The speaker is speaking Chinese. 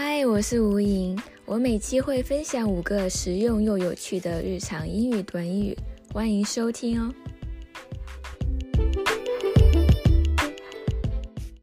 嗨我是吴莹我每期会分享五个实用又有趣的日常英语短语欢迎收听哦。